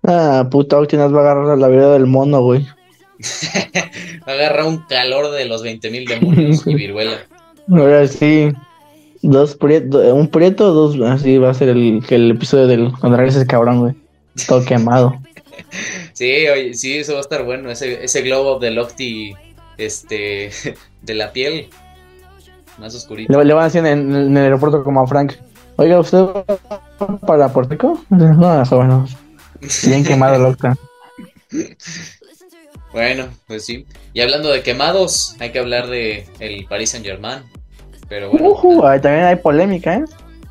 Ah, puta, nos va a agarrar la vida del mono, güey. (laughs) Agarra un calor de los 20.000 demonios (laughs) y viruela. Ahora sí, dos prieto, un prieto, dos, así va a ser el, el episodio del cuando regrese ese cabrón, güey. Todo quemado. (laughs) sí, oye, sí, eso va a estar bueno, ese, ese glow up de Lofty, este, (laughs) de la piel, más oscurito. Le, van a decir en, el aeropuerto como a Frank. Oiga, ¿usted va para Puerto Rico? No, bueno. Bien quemado, loca. (laughs) Bueno, pues sí. Y hablando de quemados, hay que hablar de el Paris Saint Germain. Pero bueno. Uh también hay polémica, ¿eh?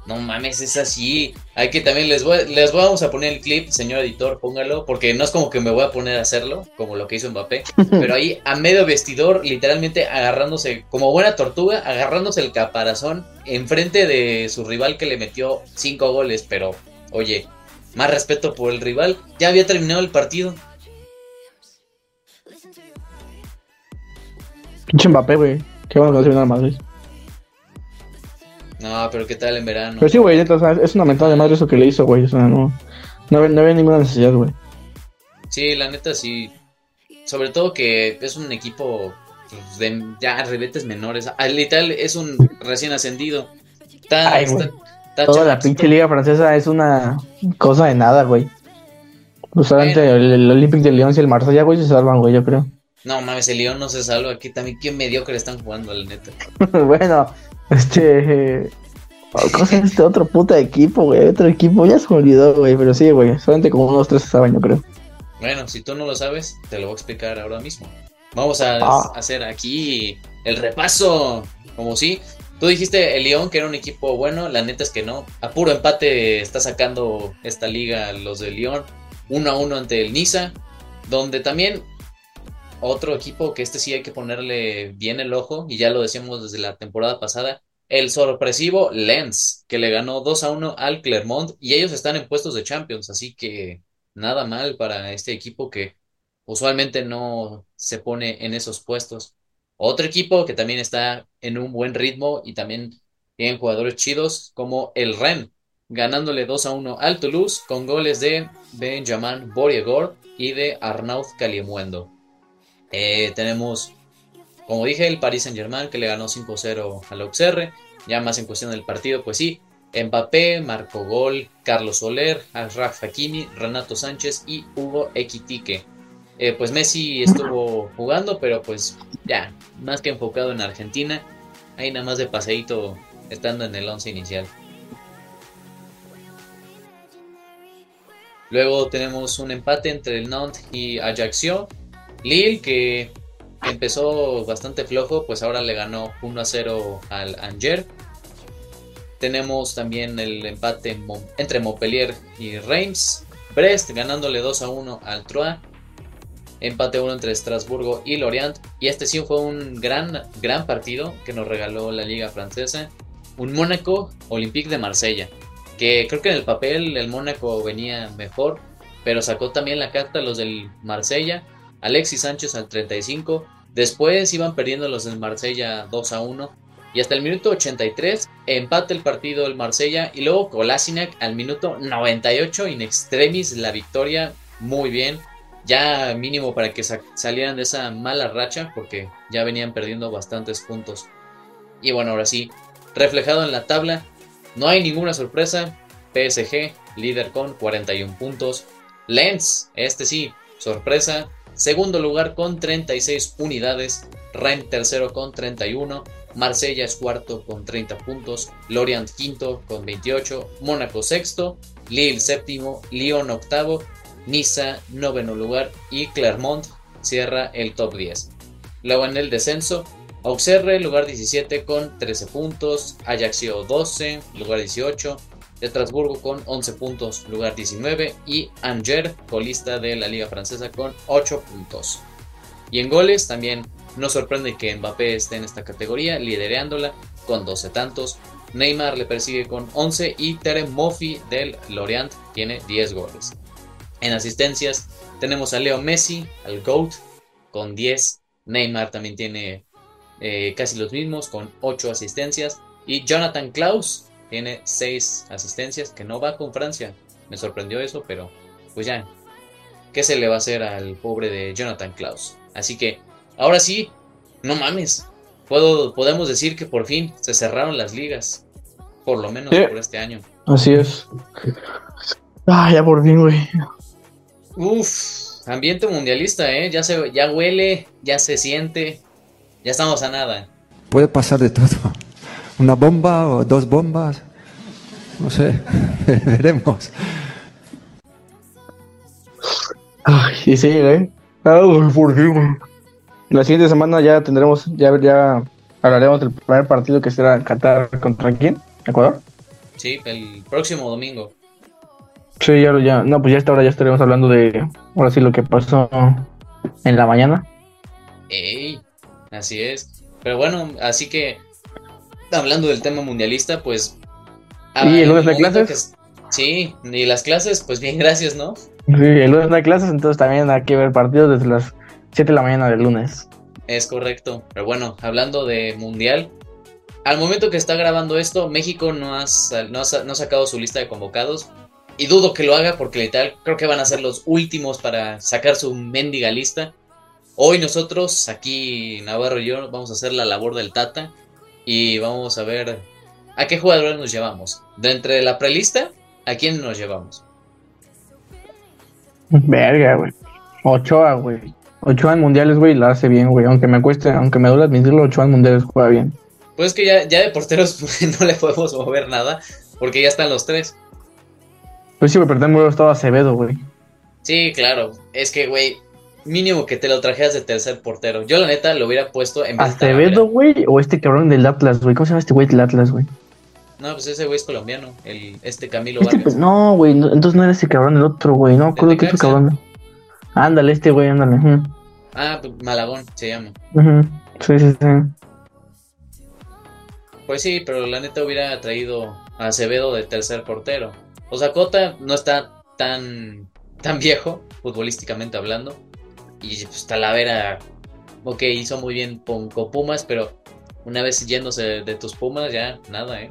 No mames, es así. Hay que también les voy, les vamos a poner el clip, señor editor, póngalo, porque no es como que me voy a poner a hacerlo, como lo que hizo Mbappé, (laughs) pero ahí a medio vestidor, literalmente agarrándose, como buena tortuga, agarrándose el caparazón enfrente de su rival que le metió cinco goles, pero oye, más respeto por el rival, ya había terminado el partido. Pinche Mbappé, güey. Qué bueno que no al Madrid. No, pero ¿qué tal en verano? Pero sí, güey, es una mentada de madre eso que le hizo, güey. O sea, no, no, había, ninguna necesidad, güey. Sí, la neta sí. Sobre todo que es un equipo pues, de ya rebetes menores. Ah, literal, es un recién ascendido. Ay, Toda la pinche liga francesa es una cosa de nada, güey. Usualmente el, el, Olympique de Lyon y el Marsella, güey, se salvan, güey, yo creo. No mames, el Lyon no se salva. Aquí también, qué mediocre están jugando, la neta. (laughs) bueno, este. ¿Cómo se llama este otro puta equipo, güey? Otro equipo, ya se me olvidó, güey. Pero sí, güey. Solamente como unos tres saben, yo creo. Bueno, si tú no lo sabes, te lo voy a explicar ahora mismo. Vamos a ah. hacer aquí el repaso. Como si. Tú dijiste el León que era un equipo bueno, la neta es que no. A puro empate está sacando esta liga los de León. Uno a uno ante el Niza. Donde también otro equipo que este sí hay que ponerle bien el ojo, y ya lo decíamos desde la temporada pasada, el sorpresivo Lens, que le ganó 2 a 1 al Clermont, y ellos están en puestos de Champions, así que nada mal para este equipo que usualmente no se pone en esos puestos. Otro equipo que también está en un buen ritmo y también tienen jugadores chidos como el Ren, ganándole 2 a 1 al Toulouse con goles de Benjamin Boriegor y de Arnaud Caliemuendo. Eh, tenemos, como dije, el Paris Saint Germain que le ganó 5-0 al Auxerre. Ya más en cuestión del partido, pues sí. Mbappé, Marco Gol, Carlos Soler, Ashraf Hakimi, Renato Sánchez y Hugo Equitique. Eh, pues Messi estuvo jugando, pero pues ya, más que enfocado en Argentina, ahí nada más de paseíto estando en el 11 inicial. Luego tenemos un empate entre el Nantes y Ajaccio. Lille, que empezó bastante flojo, pues ahora le ganó 1 a 0 al Angers. Tenemos también el empate entre Montpellier y Reims. Brest ganándole 2 a 1 al Troyes. Empate 1 entre Estrasburgo y Lorient. Y este sí fue un gran, gran partido que nos regaló la Liga Francesa. Un Mónaco Olympique de Marsella. Que creo que en el papel el Mónaco venía mejor. Pero sacó también la carta los del Marsella. Alexis Sánchez al 35. Después iban perdiendo los del Marsella 2 a 1 y hasta el minuto 83 empate el partido el Marsella y luego Kolasinac al minuto 98 in extremis la victoria muy bien. Ya mínimo para que salieran de esa mala racha porque ya venían perdiendo bastantes puntos. Y bueno ahora sí reflejado en la tabla no hay ninguna sorpresa. PSG líder con 41 puntos. Lens este sí sorpresa segundo lugar con 36 unidades Rennes tercero con 31 Marsella es cuarto con 30 puntos, Lorient quinto con 28, Mónaco sexto, Lille séptimo, Lyon octavo, Niza noveno lugar y Clermont cierra el top 10. Luego en el descenso, Auxerre lugar 17 con 13 puntos, Ajaccio 12 lugar 18, Estrasburgo con 11 puntos lugar 19 y Angers colista de la liga francesa con 8 puntos. Y en goles también no sorprende que Mbappé esté en esta categoría, liderándola con 12 tantos. Neymar le persigue con 11 y Terem Moffi del Lorient tiene 10 goles. En asistencias tenemos a Leo Messi, al GOAT, con 10. Neymar también tiene eh, casi los mismos, con 8 asistencias. Y Jonathan Klaus tiene 6 asistencias, que no va con Francia. Me sorprendió eso, pero pues ya, ¿qué se le va a hacer al pobre de Jonathan Klaus? Así que Ahora sí, no mames. Puedo, podemos decir que por fin se cerraron las ligas. Por lo menos por este año. Así es. Ah, ya por fin, güey. Uf, ambiente mundialista, ¿eh? Ya, se, ya huele, ya se siente. Ya estamos a nada. Puede pasar de todo. Una bomba o dos bombas. No sé, (laughs) veremos. Ay, y sí, ¿eh? Ah, por fin. La siguiente semana ya tendremos, ya, ya hablaremos del primer partido que será Qatar contra quién, Ecuador. Sí, el próximo domingo. Sí, ya, ya, no, pues ya esta hora ya estaremos hablando de, ahora sí, lo que pasó en la mañana. Ey, así es. Pero bueno, así que, hablando del tema mundialista, pues... ¿Y el lunes de clases? sí, y las clases, pues bien, (laughs) gracias, ¿no? Sí, el lunes no hay clases, entonces también hay que ver partidos desde las 7 de la mañana del lunes. Es correcto. Pero bueno, hablando de mundial, al momento que está grabando esto, México no ha, no ha, sacado su lista de convocados. Y dudo que lo haga porque literal creo que van a ser los últimos para sacar su mendiga lista. Hoy nosotros, aquí Navarro y yo, vamos a hacer la labor del Tata. Y vamos a ver a qué jugadores nos llevamos. De entre la prelista, ¿a quién nos llevamos? Verga, güey. Ochoa, güey. Ochoa en mundiales, güey, la hace bien, güey. Aunque me cueste, aunque me duele admitirlo, Ochoa en mundiales juega bien. Pues es que ya, ya de porteros (laughs) no le podemos mover nada, porque ya están los tres. Pues sí, güey, pero también estado Acevedo, güey. Sí, claro. Es que, güey, mínimo que te lo trajeras de tercer portero. Yo, la neta, lo hubiera puesto en vez ¿Acevedo, güey? ¿O este cabrón del Atlas, güey? ¿Cómo se llama este güey del Atlas, güey? No, pues ese güey es colombiano, el, este Camilo este, Vargas. no, güey, entonces no era ese cabrón, el otro, güey. No, creo que es cabrón. Ándale, este güey, ándale. Ah, pues, Malagón se llama. Sí, sí, sí. Pues sí, pero la neta hubiera traído a Acevedo de tercer portero. O sea, Cota no está tan, tan viejo, futbolísticamente hablando. Y pues Talavera, ok, hizo muy bien con, Pumas, pero una vez yéndose de tus Pumas, ya nada, ¿eh?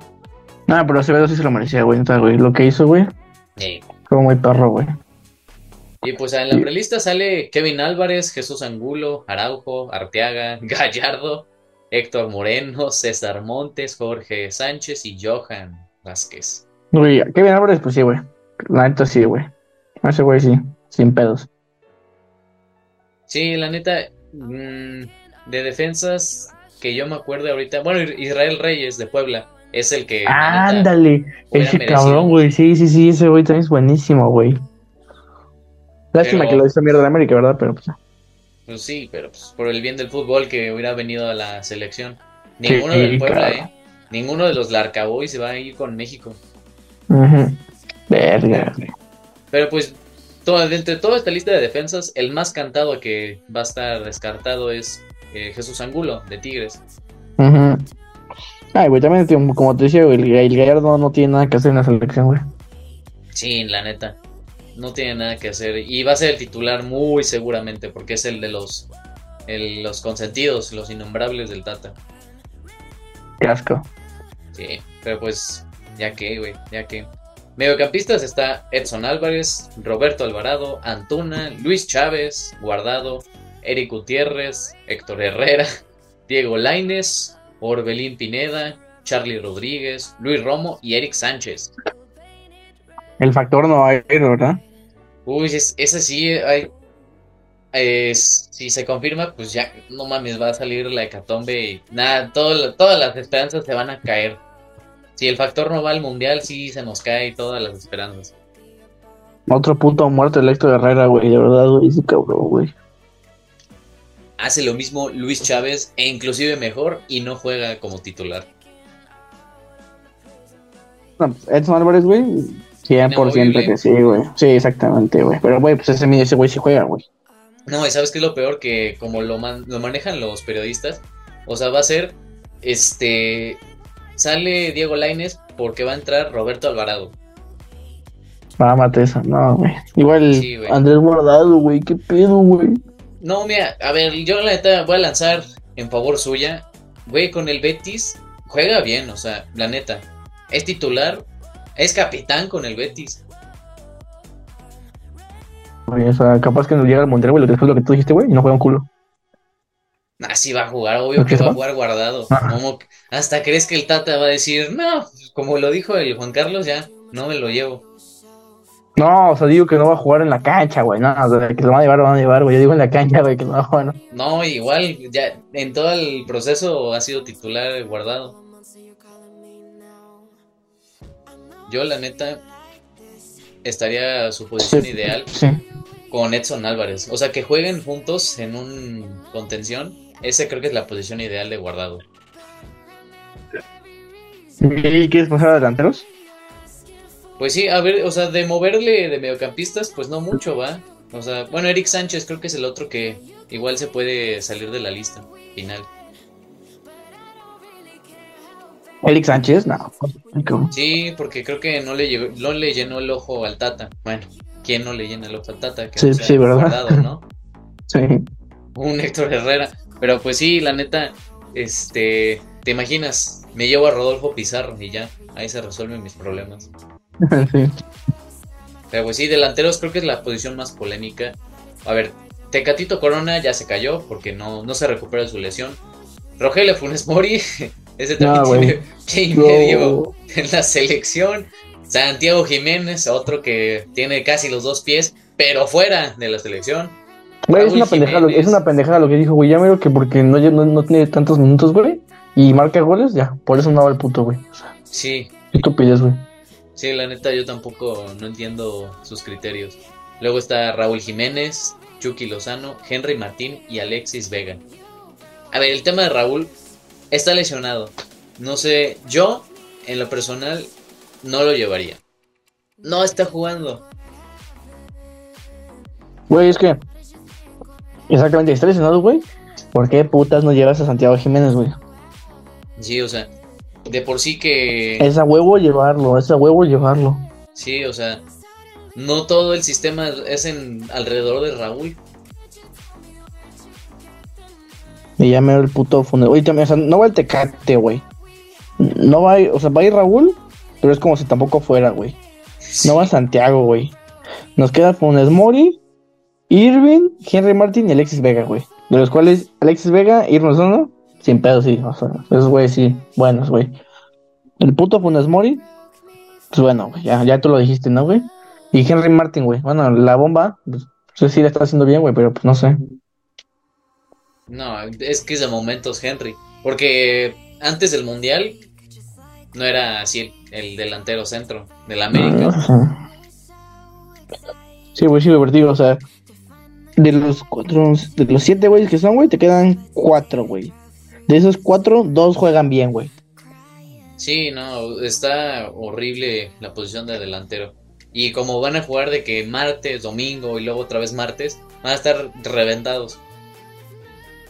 Nada, pero Acevedo sí se lo merecía, güey. güey, lo que hizo, güey. Sí. Fue muy perro, güey. Y pues en la prelista sale Kevin Álvarez, Jesús Angulo, Araujo, Arteaga, (laughs) Gallardo, Héctor Moreno, César Montes, Jorge Sánchez y Johan Vázquez. Uy, Kevin Álvarez, pues sí, güey. La neta sí, güey. Ese güey sí, sin pedos. Sí, la neta, mm, de defensas que yo me acuerdo ahorita, bueno, Israel Reyes de Puebla es el que... neta, Ándale, ese merecido. cabrón, güey. Sí, sí, sí, ese güey también es buenísimo, güey. Lástima Pero- que lo hizo mierda de América, ¿verdad? Pero pues. Pues sí, pero pues, por el bien del fútbol que hubiera venido a la selección. Sí, Ninguno del Puebla, claro. ¿eh? Ninguno de los Larcaboy se va a ir con México. ujú. Verga, güey. Pero pues, todo, de entre toda esta lista de defensas, el más cantado que va a estar descartado es eh, Jesús Angulo, de Tigres. Ujú. Ay, güey, también, como te decía, el, el Gallardo no tiene nada que hacer en la selección, güey. Sí, la neta. No tiene nada que hacer. Y va a ser el titular muy seguramente, porque es el de los, el- los consentidos, los innombrables del Tata. Qué asco. Sí, pero pues, ya que, güey, ya que. Mediocampistas está Edson Álvarez, Roberto Alvarado, Antuna, Luis Chávez, Guardado, Eric Gutiérrez, Héctor Herrera, (laughs) Diego Laines, Orbelín Pineda, Charlie Rodríguez, Luis Romo y Eric Sánchez. El factor no va a ir, ¿verdad? Uy, es- ese sí, hay, es- si se confirma, pues ya, no mames, va a salir la hecatombe y nada, todo todas las esperanzas se van a caer. Si el factor no va al mundial, sí se nos cae todas las esperanzas. Otro punto muerto el Héctor Herrera, güey, de verdad, güey, ese cabrón, güey. Hace lo mismo Luis Chávez e inclusive mejor y no juega como titular. No, Edson Álvarez, güey, 100% Inamovible. que sí, güey. Sí, exactamente, güey. Pero, güey, pues ese, ese güey sí juega, güey. No, y sabes qué es lo peor que como lo, man- lo manejan los periodistas, o sea, va a ser, este, sale Diego Laines porque va a entrar Roberto Alvarado. Mámate eso, no, güey. Igual Sí, güey. Andrés Guardado, güey, qué pedo, güey. No, mira, a ver, yo la neta voy a lanzar en favor suya. Güey, con el Betis juega bien, o sea, la neta. Es titular, es capitán con el Betis. Güey, O sea, capaz que nos llega al Monterrey, güey, después de lo que tú dijiste, güey, y no juega un culo. Así va a jugar, obvio ¿Por qué que va a jugar guardado. Como hasta crees que el Tata va a decir, no, como lo dijo el Juan Carlos, ya, no me lo llevo. No, o sea, digo que no va a jugar en la cancha, güey. No, o sea, que lo van a llevar, lo van a llevar, güey. Yo digo en la cancha, güey, que no va a jugar, ¿no? No, igual, ya en todo el proceso ha sido titular guardado. Yo, la neta, estaría a su posición Sí. ideal Sí. con Edson Álvarez. O sea, que jueguen juntos en un contención. Ese creo que es la posición ideal de guardado. ¿Y quieres pasar a delanteros? Pues sí, a ver, o sea, de moverle de mediocampistas, pues no mucho, va. O sea, bueno, Eric Sánchez creo que es el otro que igual se puede salir de la lista final. Eric Sánchez, no. Sí, porque creo que no le, llegó- no le llenó el ojo al Tata. Bueno, ¿quién no le llena el ojo al Tata? Que Sí, no sí, ¿verdad? Guardado, ¿no? (laughs) Sí. Un Héctor Herrera. Pero pues sí, la neta, este, ¿te imaginas? Me llevo a Rodolfo Pizarro y ya, ahí se resuelven mis problemas. (laughs) sí. Pero pues sí, delanteros creo que es la posición más polémica. A ver, Tecatito Corona ya se cayó porque no, no se recupera de su lesión. Rogelio Funes Mori, (laughs) ese también No, güey. tiene pie y medio en la selección. Santiago Jiménez, otro que tiene casi los dos pies, pero fuera de la selección. Güey, es una pendejada, lo- es una pendejada lo que dijo, güey. Ya miro que porque no, no, no tiene tantos minutos, güey. Y marca goles, ya. Por eso no va el puto, güey. O sea, Sí, qué estupidez, güey. sí, la neta yo tampoco no entiendo sus criterios. Luego está Raúl Jiménez, Chucky Lozano, Henry Martín y Alexis Vega. A ver, el tema de Raúl está lesionado. No sé, yo en lo personal no lo llevaría. No está jugando. Güey, es que. Exactamente, está lesionado, güey. ¿Por qué putas no llevas a Santiago Jiménez, güey? Sí, o sea, de por sí que... Es a huevo llevarlo, es a huevo llevarlo. Sí, o sea, no todo el sistema es en alrededor de Raúl. Y ya miro el puto funeral. Oye, también, o sea, no va el tecate, güey. No va o sea, va a ir Raúl, pero es como si tampoco fuera, güey. No va Santiago, güey. Nos queda Funes Mori, Irving, Henry Martin y Alexis Vega, güey. De los cuales Alexis Vega, Irving Lozano, sin pedo, sí. O sea, esos güey sí, buenos, güey. El puto Funes Mori, pues bueno, güey, ya, ya tú lo dijiste, ¿no, güey? Y Henry Martin, güey. Bueno, la bomba, pues sí, sí la está haciendo bien, güey, pero pues no sé. No, es que es de momentos, Henry. Porque antes del Mundial no era así el, el delantero centro del América. Ajá. Sí, güey, sí, digo, o sea, de los cuatro, de los siete güeyes que son, güey, te quedan cuatro, güey. De esos cuatro, dos juegan bien, güey. Sí, no, está horrible la posición de delantero. Y como van a jugar de que martes, domingo y luego otra vez martes, van a estar reventados.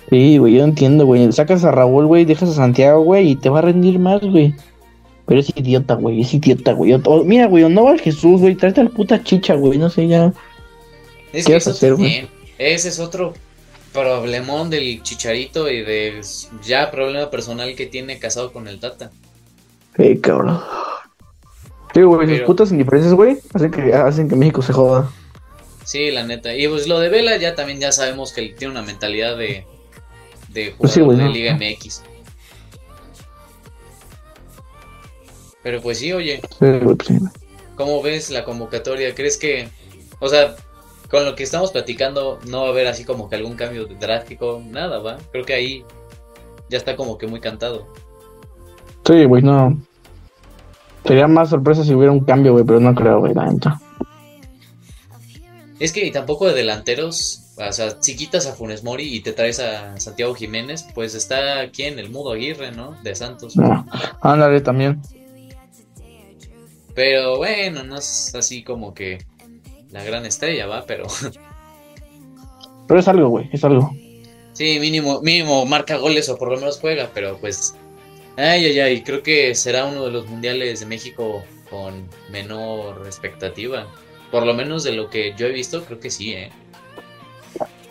Sí, güey, yo entiendo, güey. Sacas a Raúl, güey, dejas a Santiago, güey, y te va a rendir más, güey. Pero es idiota, güey, es idiota, güey. O- mira, güey, no va al Jesús, güey, tráete al puta chicha, güey, no sé, ya. Es ¿Qué que vas a hacer, güey? Ese es otro problemón del chicharito y de ya problema personal que tiene casado con el Tata. Eh, cabrón. Sí, güey, sus putas indiferencias, güey, hacen que, hacen que México se joda. Sí, la neta. Y pues lo de Vela ya también ya sabemos que él tiene una mentalidad de, de jugador Pues sí, güey, de ¿no? Liga MX. Pero pues sí, oye, Sí, güey, pues sí. ¿cómo ves la convocatoria? ¿Crees que, o sea, con lo que estamos platicando, no va a haber así como que algún cambio drástico? Nada, ¿va? Creo que ahí ya está como que muy cantado. Sí, güey, no. Sería más sorpresa si hubiera un cambio, güey, pero no creo, güey, la neta. Es que tampoco de delanteros, o sea, si quitas a Funes Mori y te traes a Santiago Jiménez, pues está aquí en el Mudo Aguirre, ¿no? De Santos. No. Ándale también. Pero bueno, no es así como que la gran estrella, ¿va? Pero (laughs) Pero es algo, güey, es algo. sí, mínimo, mínimo marca goles o por lo menos juega, pero pues... Ay, ay, ay, creo que será uno de los mundiales de México con menor expectativa. Por lo menos de lo que yo he visto, creo que sí, ¿eh?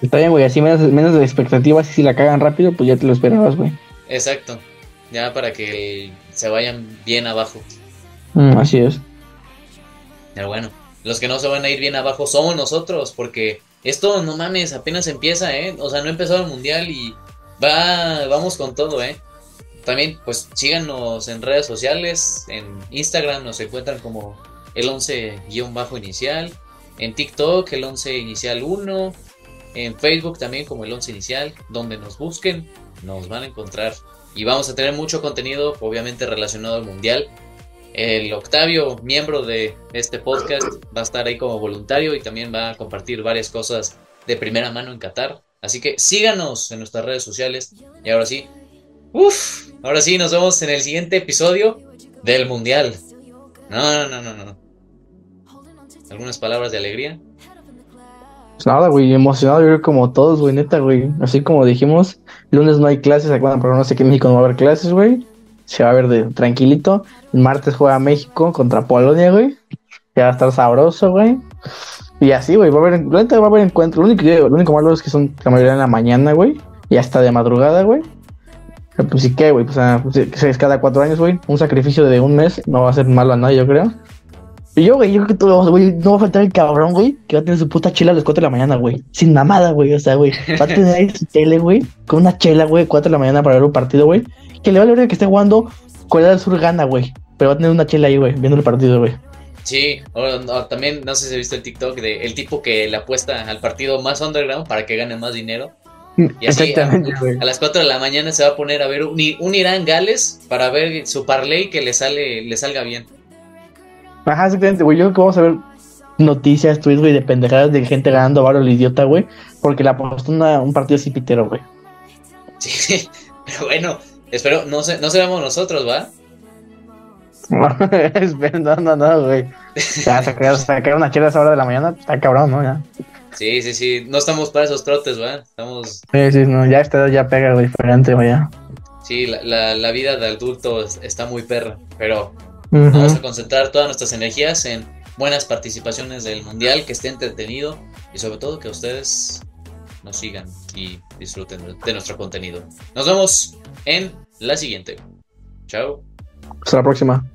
Está bien, güey, así menos, menos de expectativas si la cagan rápido, pues ya te lo esperabas, güey. Exacto. Ya para que se vayan bien abajo. Mm, así es. Pero bueno, los que no se van a ir bien abajo somos nosotros, porque esto, no mames, apenas empieza, ¿eh? O sea, no ha empezado el mundial y va, vamos con todo, ¿eh? También, pues síganos en redes sociales, en Instagram nos encuentran como el 11-inicial, en TikTok el 11 inicial 1, en Facebook también como el 11 inicial, donde nos busquen, nos van a encontrar. Y vamos a tener mucho contenido, obviamente relacionado al mundial. El Octavio, miembro de este podcast, va a estar ahí como voluntario y también va a compartir varias cosas de primera mano en Qatar. Así que síganos en nuestras redes sociales. Y ahora sí, uff, ahora sí, nos vemos en el siguiente episodio del Mundial. No, no, no, no, no. ¿Algunas palabras de alegría? Pues nada, güey, emocionado yo como todos, güey, neta, güey. Así como dijimos, lunes no hay clases, pero no sé que en México no va a haber clases, güey. Se va a ver de tranquilito. El martes juega México contra Polonia, güey. Ya va a estar sabroso, güey. Y así, güey, va a haber, va a haber encuentro. Lo único, lo único malo es que son la mayoría en la mañana, güey. Y hasta de madrugada, güey. Pues sí que, güey, pues, pues, cada cuatro años, güey. Un sacrificio de un mes no va a ser malo a nadie, yo creo. Y yo, güey, yo creo que todo, güey, no va a faltar el cabrón, güey, que va a tener su puta chela a las 4 de la mañana, güey. Sin mamada, güey, o sea, güey. Va a tener ahí su (laughs) tele, güey, con una chela, güey, 4 de la mañana para ver un partido, güey. Que le va a ver que esté jugando Corea del Sur gana, güey. Pero va a tener una chela ahí, güey, viendo el partido, güey. Sí, o, o también no sé si has visto el TikTok de el tipo que le apuesta al partido más underground para que gane más dinero. Y así Exactamente, güey. A las 4 de la mañana se va a poner a ver un, un Irán-Gales para ver su parlay que le sale le salga bien. Ajá, exactamente, güey. Yo creo que vamos a ver noticias, tweets, güey, de pendejadas de gente ganando varo el idiota, güey. Porque le apostó un partido así pitero, güey. Sí, (laughs) pero bueno, espero, no, se, no seremos nosotros, ¿va? (laughs) No, no, no, güey. Ya, sacar, sacar una chela a esa hora de la mañana, está cabrón, ¿no? Ya. Sí, sí, sí, no estamos para esos trotes, ¿va? Estamos, Sí, sí, no, ya esta edad ya pega, güey, diferente, güey, sí, la, la, la vida de adulto es- está muy perra, pero Vamos a concentrar todas nuestras energías en buenas participaciones del mundial, que esté entretenido y sobre todo que ustedes nos sigan y disfruten de nuestro contenido. Nos vemos en la siguiente. Chao. Hasta la próxima.